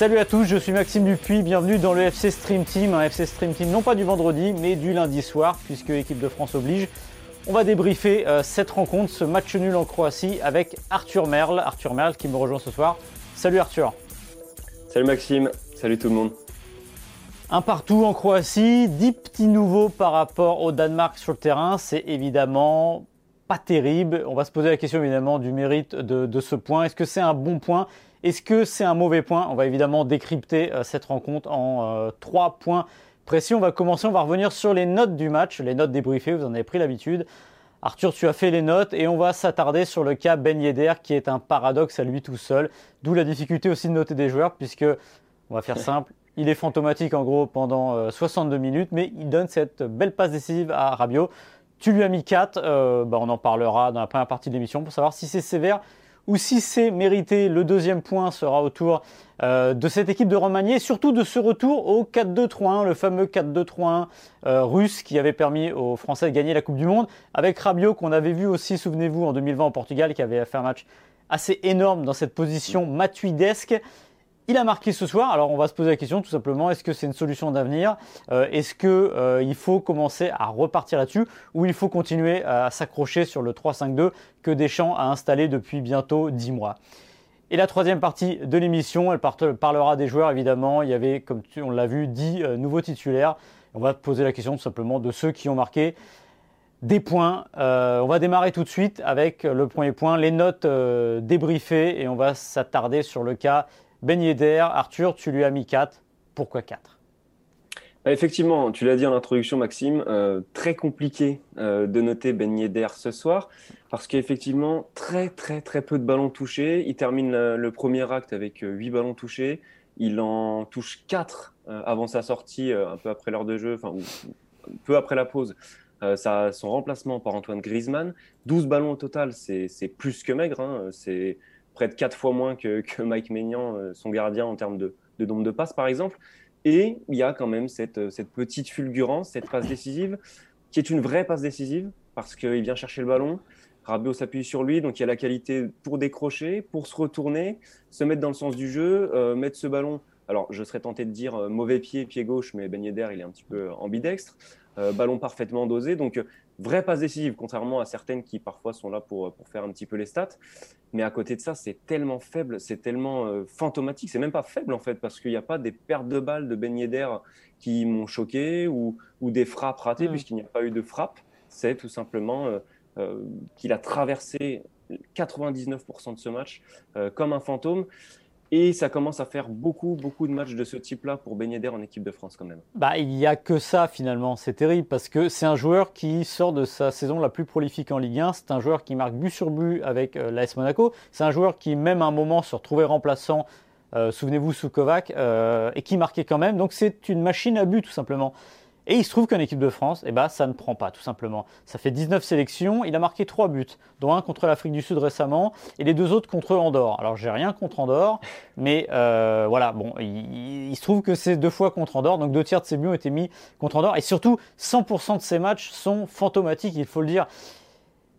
Salut à tous, je suis Maxime Dupuis, bienvenue dans le FC Stream Team, un FC Stream Team non pas du vendredi mais du lundi soir puisque l'équipe de France oblige. On va débriefer euh, cette rencontre, ce match nul en Croatie avec Arthur Merle. Arthur Merle qui me rejoint ce soir. Salut Arthur. Salut Maxime, salut tout le monde. Un partout en Croatie, 10 petits nouveaux par rapport au Danemark sur le terrain, c'est évidemment pas terrible. On va se poser la question évidemment du mérite de, de ce point. Est-ce que c'est un bon point Est-ce que c'est un mauvais point? On va évidemment décrypter euh, cette rencontre en euh, trois points précis. On va commencer, on va revenir sur les notes du match, les notes débriefées, vous en avez pris l'habitude. Arthur, tu as fait les notes et on va s'attarder sur le cas Ben Yedder qui est un paradoxe à lui tout seul. D'où la difficulté aussi de noter des joueurs puisque, on va faire simple, il est fantomatique en gros pendant euh, 62 minutes, mais il donne cette belle passe décisive à Rabiot. Tu lui as mis 4, euh, bah, on en parlera dans la première partie de l'émission pour savoir si c'est sévère ou si c'est mérité. Le deuxième point sera autour euh, de cette équipe de Romagné, surtout de ce retour au 4-2-3-1, le fameux 4-2-3-1 euh, russe qui avait permis aux Français de gagner la Coupe du Monde, avec Rabiot qu'on avait vu aussi, souvenez-vous, en 2020 au Portugal, qui avait fait un match assez énorme dans cette position matuidesque. Il a marqué ce soir, alors on va se poser la question tout simplement, est-ce que c'est une solution d'avenir? Euh, Est-ce qu'il euh, faut commencer à repartir là-dessus ou il faut continuer à s'accrocher sur le 3-5-2 que Deschamps a installé depuis bientôt 10 mois? Et la troisième partie de l'émission, elle parlera des joueurs évidemment. Il y avait, comme on l'a vu, 10 euh, nouveaux titulaires. On va poser la question tout simplement de ceux qui ont marqué des points. Euh, on va démarrer tout de suite avec le premier point, les notes débriefées et on va s'attarder sur le cas Ben Yedder. Arthur, tu lui as mis 4. Pourquoi 4 Bah, Effectivement, tu l'as dit en introduction, Maxime, euh, très compliqué euh, de noter Ben Yedder ce soir parce qu'effectivement, très très très peu de ballons touchés. Il termine le, premier acte avec euh, 8 ballons touchés. Il en touche 4 euh, avant sa sortie, un peu après l'heure de jeu, enfin, peu après la pause. Son remplacement par Antoine Griezmann. 12 ballons au total, c'est plus que maigre. hein. Près de 4 fois moins que, que Mike Maignan, euh, son gardien, en termes de, nombre de passes, par exemple. Et il y a quand même cette, euh, cette petite fulgurance, cette passe décisive, qui est une vraie passe décisive, parce qu'il vient chercher le ballon. Rabiot s'appuie sur lui, donc il y a la qualité pour décrocher, pour se retourner, se mettre dans le sens du jeu, euh, mettre ce ballon. Alors, je serais tenté de dire mauvais pied, pied gauche, mais Ben Yedder, il est un petit peu ambidextre. Ballon parfaitement dosé, donc vraie passe décisive, contrairement à certaines qui parfois sont là pour, pour faire un petit peu les stats. Mais à côté de ça, c'est tellement faible, c'est tellement euh, fantomatique. C'est même pas faible en fait, parce qu'il n'y a pas des pertes de balles de Ben Yedder qui m'ont choqué ou, ou des frappes ratées, Mm. puisqu'il n'y a pas eu de frappe. C'est tout simplement euh, euh, qu'il a traversé 99% de ce match comme un fantôme. Et ça commence à faire beaucoup, beaucoup de matchs de ce type-là pour Yedder en équipe de France quand même. Bah, il n'y a que ça finalement, c'est terrible parce que c'est un joueur qui sort de sa saison la plus prolifique en Ligue 1, c'est un joueur qui marque but sur but avec euh, l'AS Monaco, c'est un joueur qui même à un moment se retrouvait remplaçant, euh, souvenez-vous, sous Kovac, euh, et qui marquait quand même, donc c'est une machine à but tout simplement. Et il se trouve qu'en équipe de France, eh ben, ça ne prend pas tout simplement. Ça fait 19 sélections, il a marqué 3 buts, dont un contre l'Afrique du Sud récemment et les deux autres contre Andorre. Alors j'ai rien contre Andorre, mais euh, voilà, bon, il, se trouve que c'est deux fois contre Andorre, donc deux tiers de ses buts ont été mis contre Andorre. Et surtout, 100% de ses matchs sont fantomatiques, il faut le dire.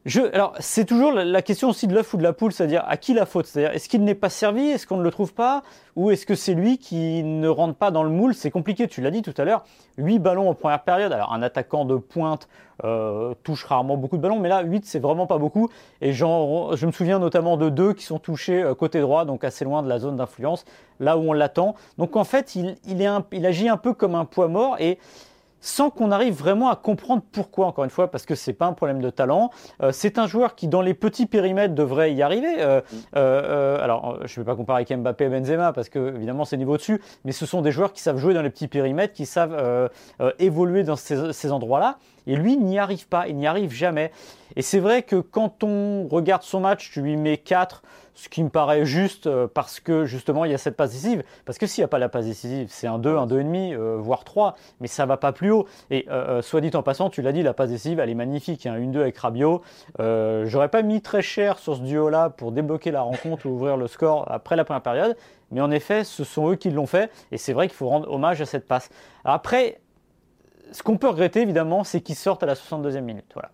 Je, alors, c'est toujours la, question aussi de l'œuf ou de la poule, c'est-à-dire à qui la faute? C'est-à-dire, est-ce qu'il n'est pas servi? Est-ce qu'on ne le trouve pas? Ou est-ce que c'est lui qui ne rentre pas dans le moule? C'est compliqué, tu l'as dit tout à l'heure. 8 ballons en première période. Alors, un attaquant de pointe euh, touche rarement beaucoup de ballons, mais là, 8, c'est vraiment pas beaucoup. Et je me souviens notamment de deux qui sont touchés euh, côté droit, donc assez loin de la zone d'influence, là où on l'attend. Donc, en fait, il, il agit un peu comme un poids mort et sans qu'on arrive vraiment à comprendre pourquoi, encore une fois, parce que c'est pas un problème de talent. Euh, c'est un joueur qui, dans les petits périmètres, devrait y arriver. Euh, euh, euh, alors, je ne vais pas comparer avec Mbappé et Benzema, parce que, évidemment, c'est niveau dessus, mais ce sont des joueurs qui savent jouer dans les petits périmètres, qui savent euh, euh, évoluer dans ces, ces endroits-là. Et lui, n'y arrive pas, il n'y arrive jamais. Et c'est vrai que quand on regarde son match, tu lui mets 4, ce qui me paraît juste euh, parce que justement il y a cette passe décisive. Parce que s'il n'y a pas la passe décisive, c'est un 2, un 2,5, euh, voire 3, mais ça va pas plus haut. Et euh, soit dit en passant, tu l'as dit, la passe décisive, elle est magnifique. Hein, une 2 avec Rabiot. J'aurais pas mis très cher sur ce duo-là pour débloquer la rencontre ou ouvrir le score après la première période. Mais en effet, ce sont eux qui l'ont fait. Et c'est vrai qu'il faut rendre hommage à cette passe. après, ce qu'on peut regretter évidemment, c'est qu'ils sortent à la 62e minute. Voilà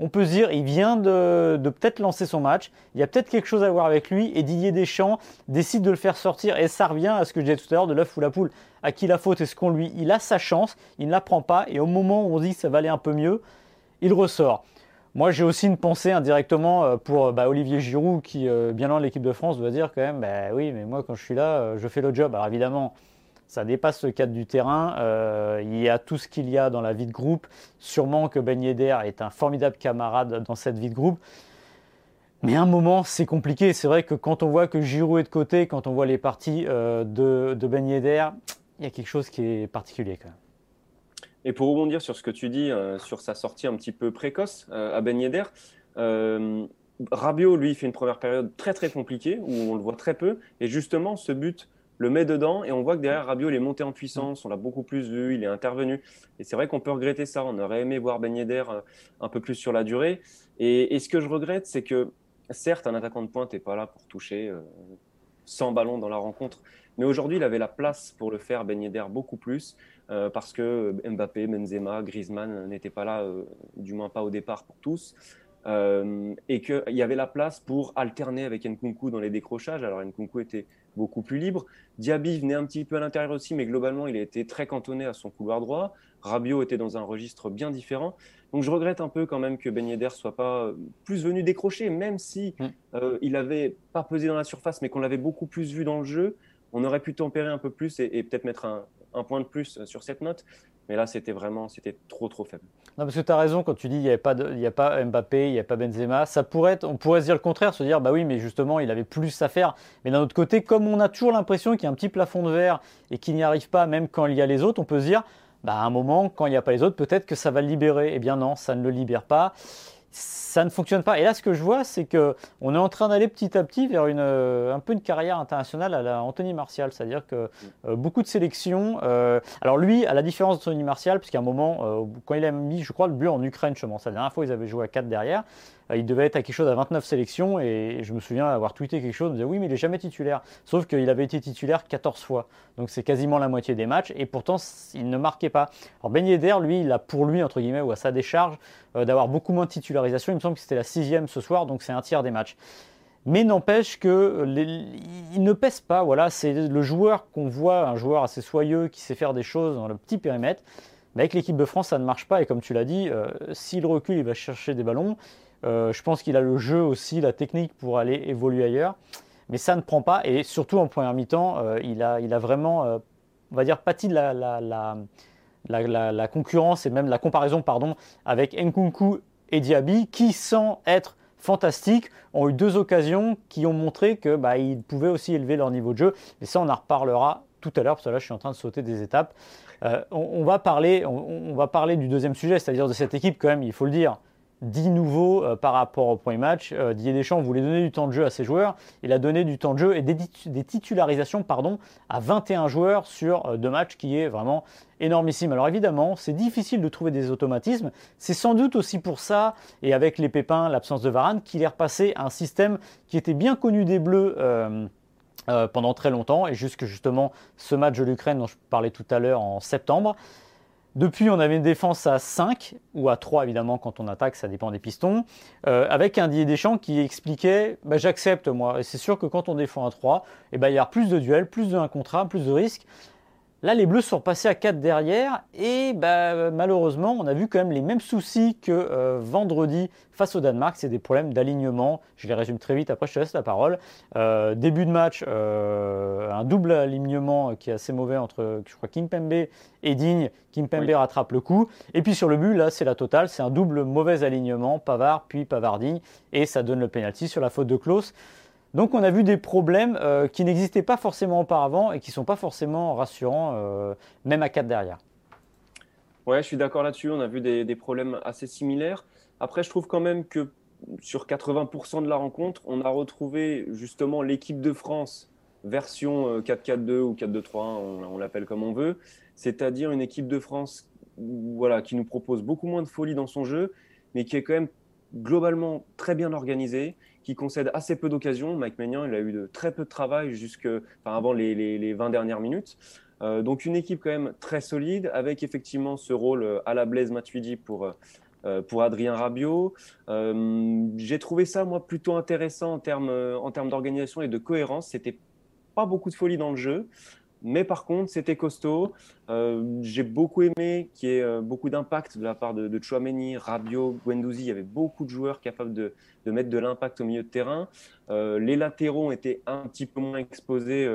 on peut se dire, il vient de, peut-être lancer son match, il y a peut-être quelque chose à voir avec lui, et Didier Deschamps décide de le faire sortir, et ça revient à ce que je disais tout à l'heure de l'œuf ou la poule. À qui la faute est-ce qu'on lui Il a sa chance, il ne la prend pas, et au moment où on dit que ça va aller un peu mieux, il ressort. Moi, j'ai aussi une pensée indirectement euh, pour bah, Olivier Giroud, qui, euh, bien loin de l'équipe de France, doit dire quand même, bah oui, mais moi, quand je suis là, euh, je fais le job. Alors évidemment, ça dépasse le cadre du terrain. Euh, il y a tout ce qu'il y a dans la vie de groupe. Sûrement que Ben Yedder est un formidable camarade dans cette vie de groupe. Mais à un moment, c'est compliqué. C'est vrai que quand on voit que Giroud est de côté, quand on voit les parties euh, de, de, Ben Yedder, il y a quelque chose qui est particulier quand même. Et pour rebondir sur ce que tu dis, euh, sur sa sortie un petit peu précoce à Ben Yedder, Rabiot, lui, fait une première période très très compliquée, où on le voit très peu. Et justement, ce but le met dedans et on voit que derrière Rabiot il est monté en puissance, on l'a beaucoup plus vu, il est intervenu et c'est vrai qu'on peut regretter ça, on aurait aimé voir Ben Yedder euh, un peu plus sur la durée et, ce que je regrette c'est que certes un attaquant de pointe n'est pas là pour toucher 100 euh, ballons dans la rencontre mais aujourd'hui il avait la place pour le faire Ben Yedder beaucoup plus euh, parce que Mbappé, Benzema, Griezmann n'étaient pas là, du moins pas au départ pour tous. et qu'il y avait la place pour alterner avec Nkunku dans les décrochages. Alors Nkunku était beaucoup plus libre. Diaby venait un petit peu à l'intérieur aussi, mais globalement, il a été très cantonné à son couloir droit. Rabiot était dans un registre bien différent. Donc je regrette un peu quand même que Ben Yedder soit pas euh, plus venu décrocher, même si mm. euh, il avait pas pesé dans la surface, mais qu'on l'avait beaucoup plus vu dans le jeu. On aurait pu tempérer un peu plus et, peut-être mettre un, un, point de plus sur cette note. Mais là, c'était vraiment c'était trop, trop faible. Non, parce que tu as raison quand tu dis qu'il n'y a, pas a pas Mbappé, il n'y a pas Benzema. Ça pourrait on pourrait se dire le contraire, se dire, bah oui, mais justement, il avait plus à faire. Mais d'un autre côté, comme on a toujours l'impression qu'il y a un petit plafond de verre et qu'il n'y arrive pas, même quand il y a les autres, on peut se dire, bah à un moment, quand il n'y a pas les autres, peut-être que ça va le libérer. Eh bien non, ça ne le libère pas ça ne fonctionne pas. Et là, ce que je vois, c'est que on est en train d'aller petit à petit vers une, euh, un peu une carrière internationale à la Anthony Martial, c'est-à-dire que euh, beaucoup de sélections. Euh, alors lui, à la différence d'Anthony Martial, puisqu'à un moment, quand il a mis, je crois, le but en Ukraine, je pense, la dernière fois, ils avaient joué à 4 derrière. Euh, il devait être à quelque chose à 29 sélections et je me souviens avoir tweeté quelque chose, me disait oui mais il est jamais titulaire. Sauf qu'il avait été titulaire 14 fois. Donc c'est quasiment la moitié des matchs et pourtant il ne marquait pas. Alors Ben Yedder, lui, il a pour lui, entre guillemets, ou à sa décharge, euh, d'avoir beaucoup moins de titularisation. Il me semble que c'était la sixième ce soir, donc c'est un tiers des matchs. Mais n'empêche que il ne pèse pas. Voilà, c'est le joueur qu'on voit, un joueur assez soyeux qui sait faire des choses dans le petit périmètre. Mais avec l'équipe de France, ça ne marche pas. Et comme tu l'as dit, euh, s'il recule, il va chercher des ballons. Euh, je pense qu'il a le jeu aussi, la technique pour aller évoluer ailleurs. Mais ça ne prend pas. Et surtout en première mi-temps, euh, il, a, il a vraiment, euh, on va dire, pâti de la, la, concurrence et même la comparaison pardon, avec Nkunku et Diaby, qui, sans être fantastiques, ont eu deux occasions qui ont montré qu'ils bah, pouvaient aussi élever leur niveau de jeu. Et ça, on en reparlera tout à l'heure, parce que là, je suis en train de sauter des étapes. on, va parler, on, va parler du deuxième sujet, c'est-à-dire de cette équipe, quand même, il faut le dire. 10 nouveaux euh, par rapport au premier match. Euh, Didier Deschamps voulait donner du temps de jeu à ses joueurs. Il a donné du temps de jeu et des, titularisations pardon, à 21 joueurs sur euh, deux matchs, qui est vraiment énormissime. Alors évidemment, c'est difficile de trouver des automatismes. C'est sans doute aussi pour ça, et avec les pépins, l'absence de Varane, qu'il est repassé à un système qui était bien connu des Bleus. pendant très longtemps et jusque justement ce match de l'Ukraine dont je parlais tout à l'heure en septembre. Depuis, on avait une défense à 5 ou à 3 évidemment quand on attaque, ça dépend des pistons, euh, avec un Didier Deschamps qui expliquait bah, j'accepte moi. Et c'est sûr que quand on défend à 3, eh ben, il y a plus de duels, plus de 1 contre 1, plus de risques. Là, les Bleus sont passés à 4 derrière et bah, malheureusement, on a vu quand même les mêmes soucis que euh, vendredi face au Danemark. C'est des problèmes d'alignement. Je les résume très vite, après je te laisse la parole. Euh, début de match, euh, un double alignement qui est assez mauvais entre, je crois, Kimpembe et Digne. Kimpembe rattrape le coup. Et puis sur le but, là, c'est la totale. C'est un double mauvais alignement, Pavard puis Pavard-Digne. Et ça donne le penalty sur la faute de Klaus. Donc on a vu des problèmes euh, qui n'existaient pas forcément auparavant et qui ne sont pas forcément rassurants, euh, même à 4 derrière. Ouais, je suis d'accord là-dessus. On a vu des, problèmes assez similaires. Après, je trouve quand même que sur 80% de la rencontre, on a retrouvé justement l'équipe de France version 4-4-2 euh, ou 4-2-3, on, on l'appelle comme on veut, c'est-à-dire une équipe de France voilà, qui nous propose beaucoup moins de folie dans son jeu, mais qui est quand même globalement très bien organisée, qui concède assez peu d'occasions. Mike Maignan, il a eu de très peu de travail jusque, avant les, les, 20 dernières minutes. Euh, donc une équipe quand même très solide, avec effectivement ce rôle euh, à la Blaise Matuidi pour, euh, pour Adrien Rabiot. J'ai trouvé ça, moi, plutôt intéressant en termes, en termes d'organisation et de cohérence. C'était pas beaucoup de folie dans le jeu. Mais par contre, c'était costaud. Euh, j'ai beaucoup aimé qu'il y ait euh, beaucoup d'impact de la part de, de Chouameni, Rabiot, Guendouzi. Il y avait beaucoup de joueurs capables de, mettre de l'impact au milieu de terrain. Euh, les latéraux étaient un petit peu moins exposés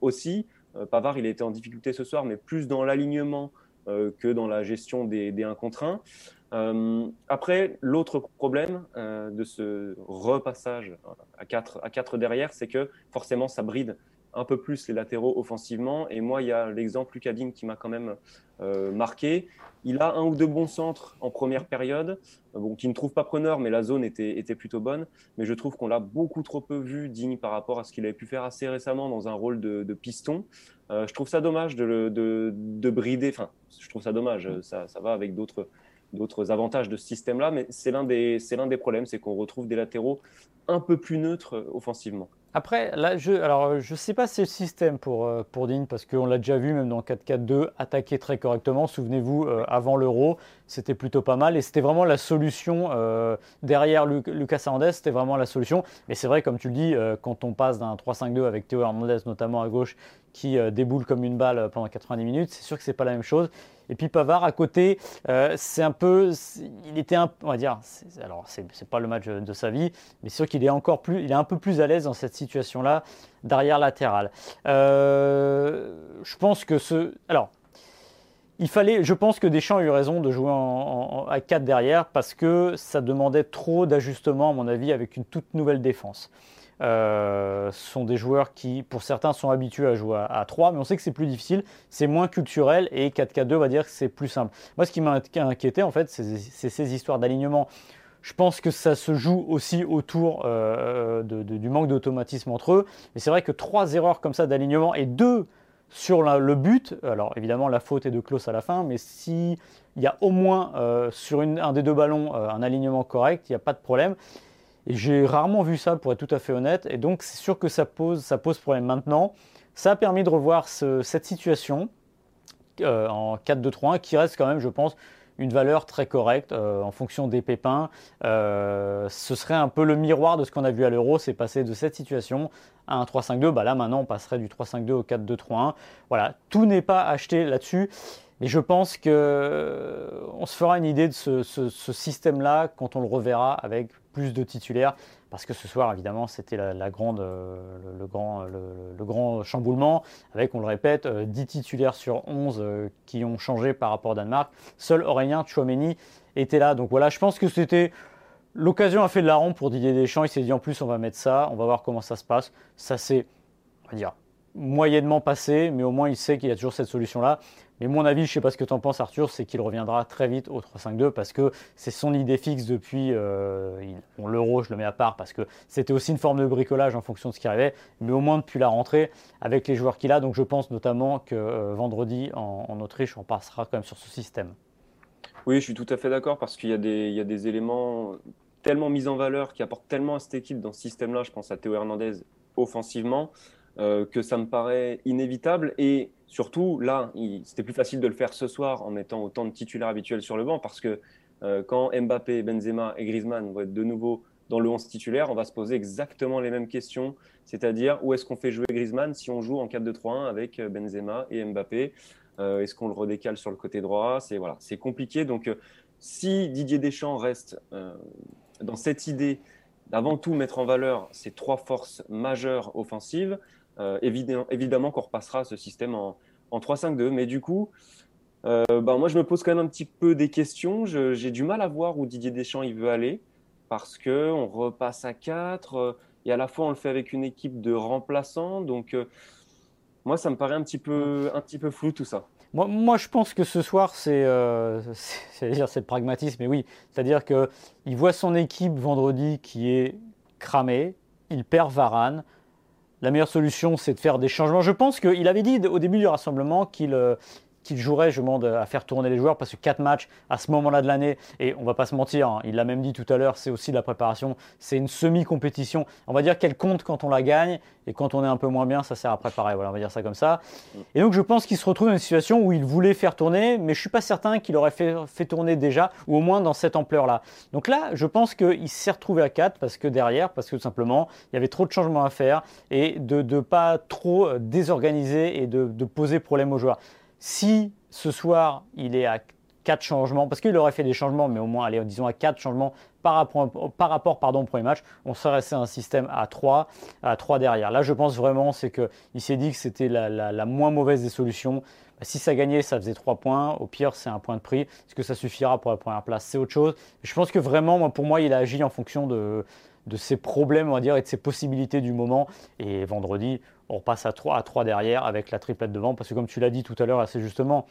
aussi. Pavard, il était en difficulté ce soir, mais plus dans l'alignement que dans la gestion des, des 1 contre 1. après, l'autre problème de ce repassage à 4, à 4 derrière, c'est que forcément, ça bride un peu plus les latéraux offensivement. Et moi, il y a l'exemple Lucadine qui m'a quand même euh, marqué. Il a un ou deux bons centres en première période, bon, qui ne trouve pas preneur, mais la zone était, était plutôt bonne. Mais je trouve qu'on l'a beaucoup trop peu vu digne par rapport à ce qu'il avait pu faire assez récemment dans un rôle de, piston. Euh, je trouve ça dommage de, de, de, brider. Enfin, je trouve ça dommage. Ça, ça va avec d'autres d'autres avantages de ce système-là, mais c'est l'un des, l'un des problèmes, c'est qu'on retrouve des latéraux un peu plus neutres offensivement. Après, là, je alors je sais pas si c'est le système pour, euh, pour Dean, parce qu'on l'a déjà vu même dans 4-4-2 attaquer très correctement. Souvenez-vous, euh, avant l'Euro, c'était plutôt pas mal et c'était vraiment la solution euh, derrière Lucas Hernandez, c'était vraiment la solution. Mais c'est vrai, comme tu le dis, quand on passe d'un 3-5-2 avec Théo Hernandez notamment à gauche qui déboule comme une balle pendant 90 minutes, c'est sûr que c'est pas la même chose. Et puis Pavard à côté, euh, c'est un peu, il était un, on va dire, alors c'est pas le match de sa vie, mais c'est sûr qu'il est encore plus, il est un peu plus à l'aise dans cette situation-là d'arrière latéral. Euh, je pense que ce, alors. Il fallait, je pense que Deschamps a eu raison de jouer à 4 derrière parce que ça demandait trop d'ajustements, à mon avis, avec une toute nouvelle défense. Euh, sont des joueurs qui, pour certains, sont habitués à jouer à, 3, mais on sait que c'est plus difficile, c'est moins culturel et 4K2 va dire que c'est plus simple. Moi, ce qui m'a inquiété, en fait, c'est ces histoires d'alignement. Je pense que ça se joue aussi autour euh, du manque d'automatisme entre eux. Mais c'est vrai que trois erreurs comme ça d'alignement et deux sur le but, alors évidemment la faute est de Klaus à la fin, mais s'il y a au moins euh, sur un des deux ballons un alignement correct, il n'y a pas de problème. Et j'ai rarement vu ça, pour être tout à fait honnête. Et donc, c'est sûr que ça pose, ça pose problème maintenant. Ça a permis de revoir cette situation euh, en 4-2-3-1 qui reste quand même, je pense, une valeur très correcte euh, en fonction des pépins. Euh, ce serait un peu le miroir de ce qu'on a vu à l'Euro, c'est passer de cette situation à un 3-5-2. Bah là maintenant on passerait du 3-5-2 au 4-2-3-1. Voilà, tout n'est pas acheté là-dessus. Mais je pense qu'on se fera une idée de ce, système-là quand on le reverra avec plus de titulaires. Parce que ce soir, évidemment, c'était la, grande, le, grand, le, grand chamboulement, avec, on le répète, 10 euh, titulaires sur 11 euh, qui ont changé par rapport au Danemark. Seul Aurélien Chouameni était là. Donc voilà, je pense que c'était l'occasion a fait de la ronde pour Didier Deschamps. Il s'est dit en plus, on va mettre ça, on va voir comment ça se passe. Ça s'est, on va dire, moyennement passé, mais au moins il sait qu'il y a toujours cette solution-là. Mais mon avis, je ne sais pas ce que tu en penses Arthur, c'est qu'il reviendra très vite au 3-5-2 parce que c'est son idée fixe depuis euh, l'euro, je le mets à part parce que c'était aussi une forme de bricolage en fonction de ce qui arrivait, mais au moins depuis la rentrée avec les joueurs qu'il a. Donc je pense notamment que euh, vendredi en, Autriche, on passera quand même sur ce système. Oui, je suis tout à fait d'accord parce qu'il y, a des éléments tellement mis en valeur qui apportent tellement à cette équipe dans ce système-là. Je pense à Théo Hernandez offensivement. Euh, que ça me paraît inévitable. Et surtout, là, c'était plus facile de le faire ce soir en mettant autant de titulaires habituels sur le banc parce que euh, quand Mbappé, Benzema et Griezmann vont être de nouveau dans le 11 titulaire, on va se poser exactement les mêmes questions, c'est-à-dire où est-ce qu'on fait jouer Griezmann si on joue en 4-2-3-1 avec euh, Benzema et Mbappé? Est-ce qu'on le redécale sur le côté droit? C'est voilà, c'est compliqué. Donc, si Didier Deschamps reste dans cette idée d'avant tout mettre en valeur ces trois forces majeures offensives, euh, évidemment, qu'on repassera ce système en, 3-5-2. Mais du coup, euh, ben, moi, je me pose quand même un petit peu des questions. J'ai du mal à voir où Didier Deschamps il veut aller parce qu'on repasse à 4 euh, et à la fois on le fait avec une équipe de remplaçants. Donc, moi, ça me paraît un petit peu, un petit peu flou tout ça. moi, moi, je pense que ce soir, c'est euh, le pragmatisme, mais oui. C'est-à-dire qu'il voit son équipe vendredi qui est cramée, il perd Varane. La meilleure solution, c'est de faire des changements. Je pense qu'il avait dit au début du rassemblement qu'il euh, qu'il jouerait, je demande à faire tourner les joueurs parce que 4 matchs à ce moment-là de l'année, et on va pas se mentir, hein, il l'a même dit tout à l'heure, c'est aussi de la préparation, c'est une semi-compétition. On va dire qu'elle compte quand on la gagne et quand on est un peu moins bien, ça sert à préparer. Voilà, on va dire ça comme ça. Et donc je pense qu'il se retrouve dans une situation où il voulait faire tourner, mais je suis pas certain qu'il aurait fait, tourner déjà, ou au moins dans cette ampleur-là. Donc là, je pense qu'il s'est retrouvé à 4 parce que derrière, parce que tout simplement, il y avait trop de changements à faire et de ne pas trop euh, désorganiser et de poser problème aux joueurs. Si ce soir, il est à 4 changements, parce qu'il aurait fait des changements, mais au moins, allez, disons à 4 changements par rapport, au premier match, on serait resté un système à 3, à 3 derrière. Là, je pense vraiment, c'est qu'il s'est dit que c'était la, moins mauvaise des solutions. Bah, si ça gagnait, ça faisait 3 points. Au pire, c'est un point de prix. Est-ce que ça suffira pour la première place? C'est autre chose. Je pense que vraiment, pour moi, il a agi en fonction de, de ses problèmes, on va dire, et de ses possibilités du moment. Et vendredi, on repasse à 3, à 3 derrière avec la triplette devant, parce que comme tu l'as dit tout à l'heure assez justement,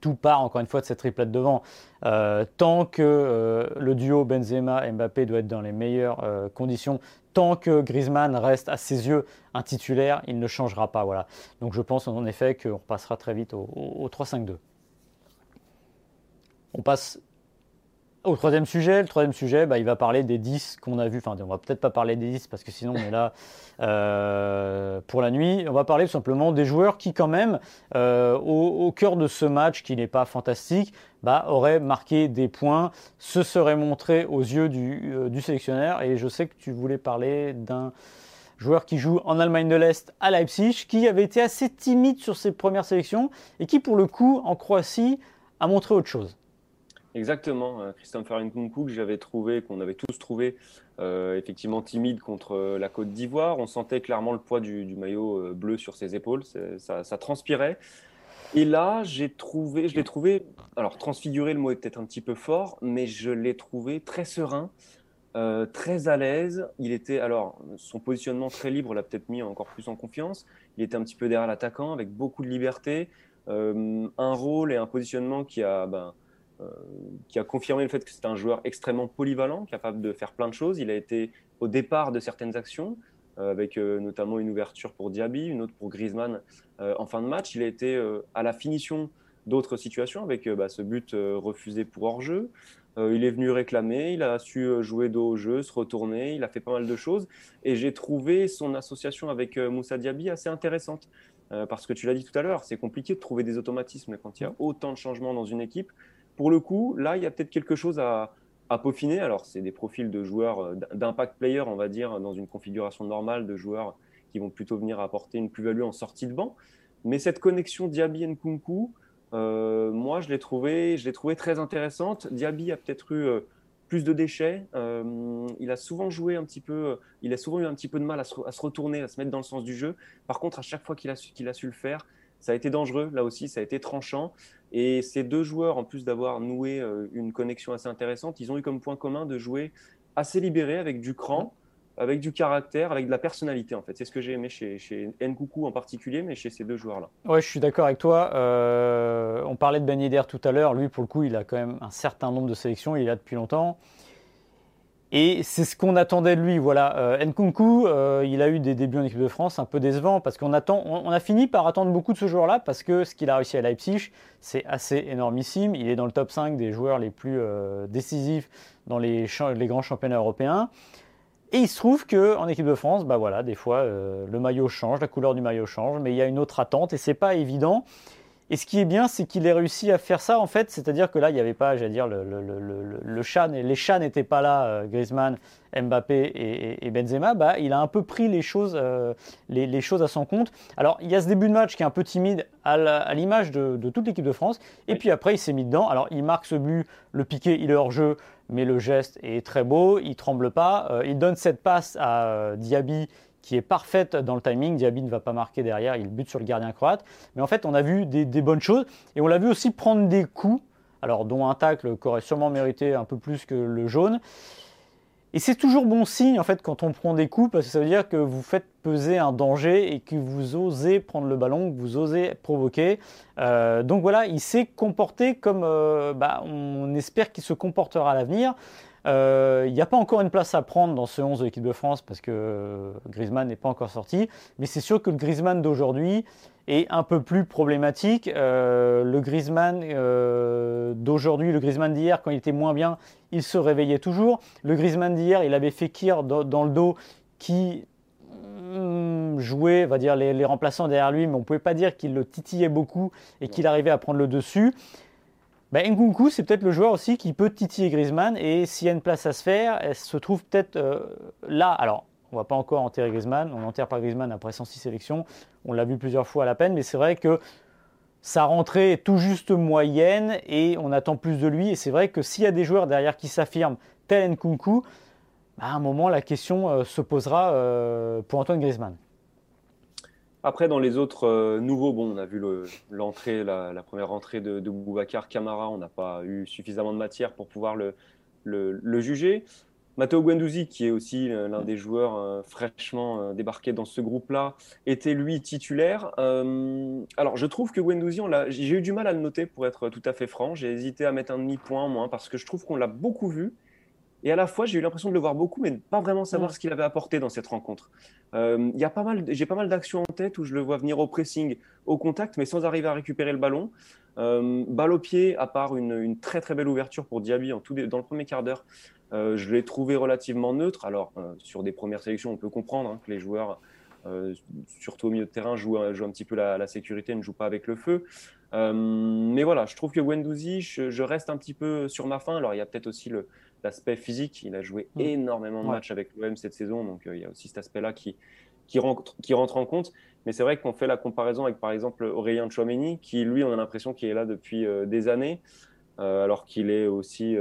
tout part encore une fois de cette triplette devant. Euh, tant que euh, le duo Benzema-Mbappé doit être dans les meilleures euh, conditions, tant que Griezmann reste à ses yeux un titulaire, il ne changera pas. Voilà. Donc je pense en effet qu'on repassera très vite au, au 3-5-2. On passe au troisième sujet, le troisième sujet, bah, il va parler des 10 qu'on a vus. Enfin, on va peut-être pas parler des 10 parce que sinon on est là euh, pour la nuit. On va parler tout simplement des joueurs qui, quand même, euh, au, cœur de ce match qui n'est pas fantastique, bah, auraient marqué des points, se seraient montrés aux yeux du, euh, du sélectionneur. Et je sais que tu voulais parler d'un joueur qui joue en Allemagne de l'Est à Leipzig, qui avait été assez timide sur ses premières sélections et qui, pour le coup, en Croatie, a montré autre chose. Exactement, euh, Christopher Nkunku que j'avais trouvé, qu'on avait tous trouvé euh, effectivement timide contre euh, la Côte d'Ivoire. On sentait clairement le poids du, maillot bleu sur ses épaules, ça, transpirait. Et là, j'ai trouvé, je l'ai trouvé, alors transfiguré, le mot est peut-être un petit peu fort, mais je l'ai trouvé très serein, très à l'aise. Il était, alors, son positionnement très libre l'a peut-être mis encore plus en confiance. Il était un petit peu derrière l'attaquant avec beaucoup de liberté, un rôle et un positionnement qui a. Ben, qui a confirmé le fait que c'est un joueur extrêmement polyvalent, capable de faire plein de choses. Il a été au départ de certaines actions, euh, avec euh, notamment une ouverture pour Diaby, une autre pour Griezmann en fin de match. Il a été à la finition d'autres situations, avec bah, ce but refusé pour hors-jeu. il est venu réclamer, il a su jouer dos au jeu, se retourner, il a fait pas mal de choses. Et j'ai trouvé son association avec Moussa Diaby assez intéressante. parce que tu l'as dit tout à l'heure, c'est compliqué de trouver des automatismes quand il y a autant de changements dans une équipe pour le coup, là, il y a peut-être quelque chose à, peaufiner. Alors, c'est des profils de joueurs euh, d'impact player, on va dire, dans une configuration normale de joueurs qui vont plutôt venir apporter une plus-value en sortie de banc. Mais cette connexion Diaby Nkunku, euh, moi, je l'ai trouvée trouvé très intéressante. Diaby a peut-être eu euh, plus de déchets. il a souvent joué un petit peu, il a souvent eu un petit peu de mal à se, retourner, à se mettre dans le sens du jeu. Par contre, à chaque fois qu'il a su le faire, ça a été dangereux, là aussi, ça a été tranchant. Et ces deux joueurs, en plus d'avoir noué euh, une connexion assez intéressante, ils ont eu comme point commun de jouer assez libéré, avec du cran, avec du caractère, avec de la personnalité, en fait. C'est ce que j'ai aimé chez, Nkoukou en particulier, mais chez ces deux joueurs-là. Ouais, je suis d'accord avec toi. Euh, on parlait de Ben Yedder tout à l'heure. Lui, pour le coup, il a quand même un certain nombre de sélections. Il est là depuis longtemps. Et c'est ce qu'on attendait de lui. Voilà, euh, Nkunku, euh, il a eu des débuts en équipe de France un peu décevants parce qu'on attend, on, a fini par attendre beaucoup de ce joueur-là parce que ce qu'il a réussi à Leipzig, c'est assez énormissime. Il est dans le top 5 des joueurs les plus euh, décisifs dans les, grands championnats européens. Et il se trouve qu'en équipe de France, bah voilà, des fois le maillot change, la couleur du maillot change, mais il y a une autre attente et c'est pas évident. Et ce qui est bien, c'est qu'il ait réussi à faire ça, en fait, c'est-à-dire que là, il n'y avait pas, j'allais dire, le, le, le, le chat, les chats n'étaient pas là, euh, Griezmann, Mbappé et, Benzema, bah, il a un peu pris les choses, euh, les, choses à son compte. Alors, il y a ce début de match qui est un peu timide à l'image de, toute l'équipe de France, et puis après, il s'est mis dedans. Alors, il marque ce but, le piqué, il est hors jeu, mais le geste est très beau, il tremble pas. Euh, il donne cette passe à Diaby qui est parfaite dans le timing. Diaby ne va pas marquer derrière, il bute sur le gardien croate. Mais en fait, on a vu des, bonnes choses et on l'a vu aussi prendre des coups, alors dont un tacle qui aurait sûrement mérité un peu plus que le jaune. Et c'est toujours bon signe en fait quand on prend des coups parce que ça veut dire que vous faites peser un danger et que vous osez prendre le ballon, que vous osez provoquer. Euh, donc voilà, il s'est comporté comme euh, bah, on espère qu'il se comportera à l'avenir. Euh, il n'y a pas encore une place à prendre dans ce 11 de l'équipe de France parce que Griezmann n'est pas encore sorti. Mais c'est sûr que le Griezmann d'aujourd'hui est un peu plus problématique. le Griezmann d'aujourd'hui, le Griezmann d'hier, quand il était moins bien, il se réveillait toujours. Le Griezmann d'hier, il avait fait Kir dans le dos qui Hmm, jouer, va dire, les, remplaçants derrière lui, mais on ne pouvait pas dire qu'il le titillait beaucoup et qu'il arrivait à prendre le dessus. Bah, Nkunku, c'est peut-être le joueur aussi qui peut titiller Griezmann et s'il y a une place à se faire, elle se trouve peut-être euh, là. Alors, on ne va pas encore enterrer Griezmann, on n'enterre pas Griezmann après 106 sélections, on l'a vu plusieurs fois à la peine, mais c'est vrai que sa rentrée est tout juste moyenne et on attend plus de lui. Et c'est vrai que s'il y a des joueurs derrière qui s'affirment, tel Nkunku, à un moment, la question euh, se posera euh, pour Antoine Griezmann. Après, dans les autres euh, nouveaux, bon, on a vu l'entrée, la, première rentrée de, de Boubacar Camara. On n'a pas eu suffisamment de matière pour pouvoir le, le, juger. Matteo Guendouzi, qui est aussi l'un des joueurs fraîchement débarqués dans ce groupe-là, était lui titulaire. alors, je trouve que Guendouzi, j'ai eu du mal à le noter pour être tout à fait franc. J'ai hésité à mettre un demi-point, moins, parce que je trouve qu'on l'a beaucoup vu. Et à la fois, j'ai eu l'impression de le voir beaucoup, mais pas vraiment savoir ce qu'il avait apporté dans cette rencontre. Euh, y a pas mal, j'ai pas mal d'actions en tête où je le vois venir au pressing, au contact, mais sans arriver à récupérer le ballon. Euh, balle au pied, à part une, très très belle ouverture pour Diaby en tout, dans le premier quart d'heure, euh, je l'ai trouvé relativement neutre. Alors, euh, sur des premières sélections, on peut comprendre hein, que les joueurs, surtout au milieu de terrain, jouent, jouent un petit peu la, la, sécurité, ne jouent pas avec le feu. mais voilà, je trouve que Wendouzi, je, je, reste un petit peu sur ma fin. Alors, il y a peut-être aussi le, l'aspect physique. Il a joué mm. énormément de matchs avec l'OM cette saison, donc euh, il y a aussi cet aspect-là qui, qui, rentre, qui rentre en compte. Mais c'est vrai qu'on fait la comparaison avec par exemple Aurélien Chouameni, qui lui, on a l'impression qu'il est là depuis euh, des années. Euh, alors qu'il est aussi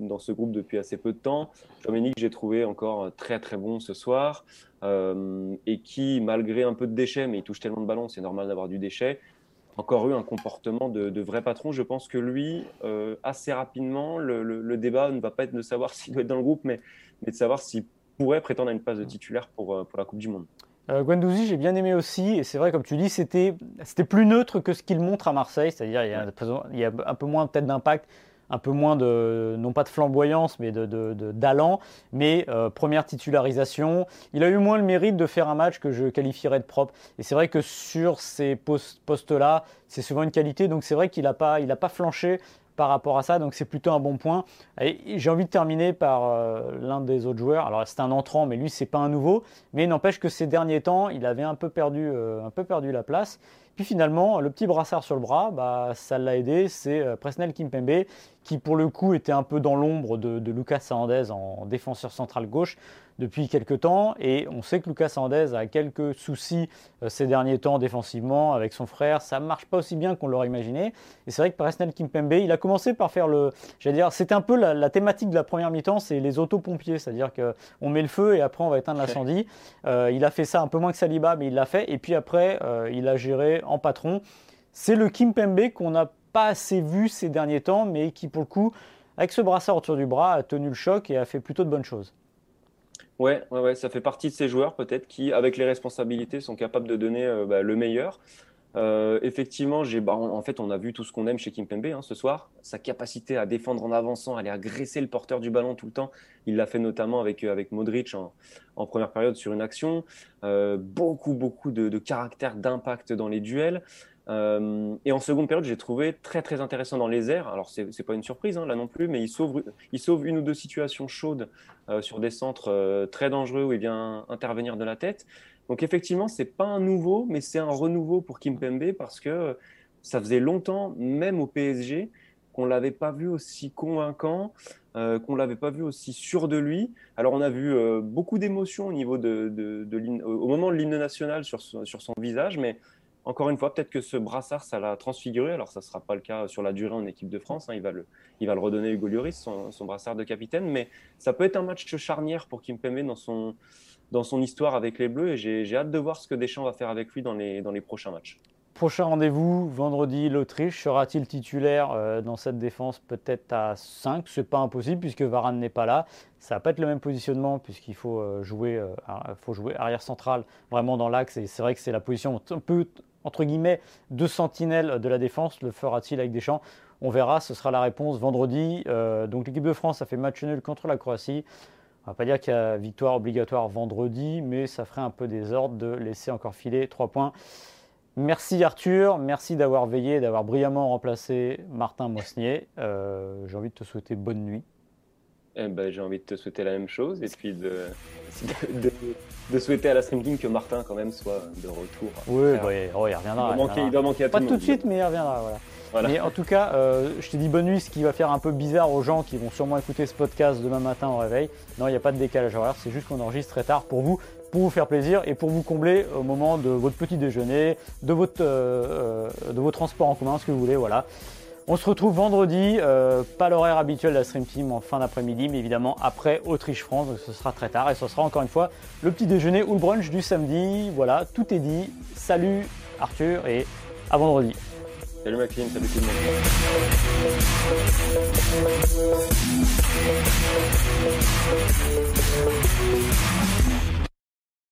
dans ce groupe depuis assez peu de temps. Chouameni que j'ai trouvé encore très très bon ce soir et qui, malgré un peu de déchets, mais il touche tellement de ballons, c'est normal d'avoir du déchet, encore eu un comportement de, vrai patron. Je pense que lui, euh, assez rapidement, le, débat ne va pas être de savoir s'il doit être dans le groupe, mais, de savoir s'il pourrait prétendre à une place de titulaire pour, euh, pour la Coupe du Monde. Euh, Guendouzi, j'ai bien aimé aussi, et c'est vrai, comme tu dis, c'était plus neutre que ce qu'il montre à Marseille, c'est-à-dire il, il, y a un peu moins peut-être d'impact un peu moins de, non pas de flamboyance, mais d'allant. Mais euh, première titularisation, il a eu moins le mérite de faire un match que je qualifierais de propre. Et c'est vrai que sur ces postes-là, c'est souvent une qualité. Donc c'est vrai qu'il n'a pas, il pas flanché par rapport à ça, donc c'est plutôt un bon point. J'ai envie de terminer par euh, l'un des autres joueurs. Alors c'est un entrant, mais lui c'est pas un nouveau. Mais n'empêche que ces derniers temps, il avait un peu perdu, euh, un peu perdu la place. Puis finalement, le petit brassard sur le bras, bah, ça l'a aidé, c'est euh, Presnel Kimpembe, qui pour le coup était un peu dans l'ombre de, Lucas Hernandez en défenseur central gauche depuis quelques temps. Et on sait que Lucas Hernandez a quelques soucis euh, ces derniers temps défensivement avec son frère. Ça ne marche pas aussi bien qu'on l'aurait imaginé. Et c'est vrai que Presnel Kimpembe, il a commencé par faire le. J'allais dire, c'était un peu la, thématique de la première mi-temps, c'est les autopompiers. C'est-à-dire qu'on met le feu et après on va éteindre l'incendie. Euh, il a fait ça un peu moins que Saliba, mais il l'a fait. Et puis après, euh, il a géré en patron. C'est le Kimpembe qu'on n'a pas assez vu ces derniers temps, mais qui pour le coup, avec ce brassard autour du bras, a tenu le choc et a fait plutôt de bonnes choses. Ouais, ouais, ouais, ça fait partie de ces joueurs peut-être qui, avec les responsabilités, sont capables de donner euh, bah, le meilleur. Euh, effectivement, j'ai, bah, en fait, on a vu tout ce qu'on aime chez Kimpembe hein, ce soir. Sa capacité à défendre en avançant, à aller agresser le porteur du ballon tout le temps. Il l'a fait notamment avec, euh, avec Modric en, première période sur une action. beaucoup, beaucoup de, caractère, d'impact dans les duels. Euh, et en seconde période, j'ai trouvé très très intéressant dans les airs. Alors c'est n'est pas une surprise hein, là non plus, mais il sauve, il sauve une ou deux situations chaudes euh, sur des centres euh, très dangereux où il vient intervenir de la tête. Donc effectivement, c'est pas un nouveau, mais c'est un renouveau pour Kim Pembe parce que ça faisait longtemps, même au PSG, qu'on l'avait pas vu aussi convaincant, qu'on l'avait pas vu aussi sûr de lui. Alors on a vu beaucoup d'émotions au niveau de, au moment de l'hymne national sur son visage, mais encore une fois, peut-être que ce brassard, ça l'a transfiguré. Alors, ça ne sera pas le cas sur la durée en équipe de France. Hein. Il, va le, il va le redonner Hugo Lloris, son, brassard de capitaine. Mais ça peut être un match charnière pour Kimpembe dans son, dans son histoire avec les Bleus. Et j'ai hâte de voir ce que Deschamps va faire avec lui dans les, dans les prochains matchs. Prochain rendez-vous, vendredi, l'Autriche. Sera-t-il titulaire euh, dans cette défense Peut-être à 5. C'est pas impossible puisque Varane n'est pas là. Ça va pas être le même positionnement puisqu'il faut, euh, jouer, euh, faut jouer arrière central vraiment dans l'axe. Et c'est vrai que c'est la position un peu, entre guillemets, de sentinelle de la défense. Le fera-t-il avec Deschamps? On verra. Ce sera la réponse vendredi. donc l'équipe de France a fait match nul contre la Croatie. On va pas dire qu'il y a victoire obligatoire vendredi, mais ça ferait un peu désordre de laisser encore filer 3 points. Merci Arthur, merci d'avoir veillé, d'avoir brillamment remplacé Martin Mosnier. Euh, j'ai envie de te souhaiter bonne nuit. Eh ben, j'ai envie de te souhaiter la même chose et puis de, de, souhaiter à la Stream King que Martin quand même soit de retour. Oui, bah, oh, il reviendra. Il doit, manquer, à Pas tout, tout de suite, mais il reviendra. Voilà. Mais en tout cas, euh, je te dis bonne nuit, ce qui va faire un peu bizarre aux gens qui vont sûrement écouter ce podcast demain matin au réveil. Non, il n'y a pas de décalage horaire, c'est juste qu'on enregistre très tard pour vous pour vous faire plaisir et pour vous combler au moment de votre petit déjeuner, de votre, euh, euh, de vos transports en commun, ce que vous voulez. Voilà. On se retrouve vendredi, euh, pas l'horaire habituel de la Stream Team en fin d'après-midi, mais évidemment après Autriche-France, donc ce sera très tard et ce sera encore une fois le petit déjeuner ou le brunch du samedi. Voilà, tout est dit. Salut Arthur et à vendredi. Salut Maxime, salut tout.